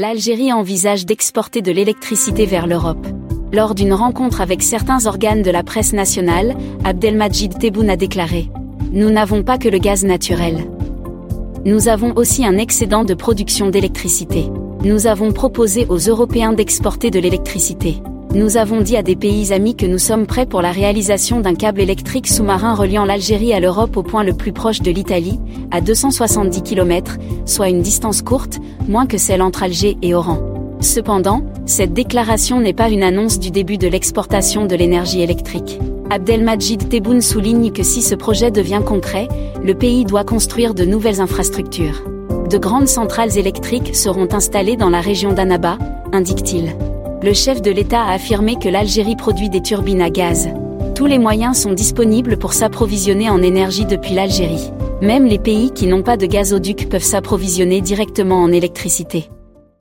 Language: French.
l'Algérie envisage d'exporter de l'électricité vers l'Europe. Lors d'une rencontre avec certains organes de la presse nationale, Abdelmajid Tebboune a déclaré ⁇ Nous n'avons pas que le gaz naturel. Nous avons aussi un excédent de production d'électricité. Nous avons proposé aux Européens d'exporter de l'électricité. Nous avons dit à des pays amis que nous sommes prêts pour la réalisation d'un câble électrique sous-marin reliant l'Algérie à l'Europe au point le plus proche de l'Italie, à 270 km, soit une distance courte, moins que celle entre Alger et Oran. Cependant, cette déclaration n'est pas une annonce du début de l'exportation de l'énergie électrique. Abdelmajid Tebboune souligne que si ce projet devient concret, le pays doit construire de nouvelles infrastructures. De grandes centrales électriques seront installées dans la région d'Annaba, indique-t-il le chef de l'État a affirmé que l'Algérie produit des turbines à gaz. Tous les moyens sont disponibles pour s'approvisionner en énergie depuis l'Algérie. Même les pays qui n'ont pas de gazoduc peuvent s'approvisionner directement en électricité.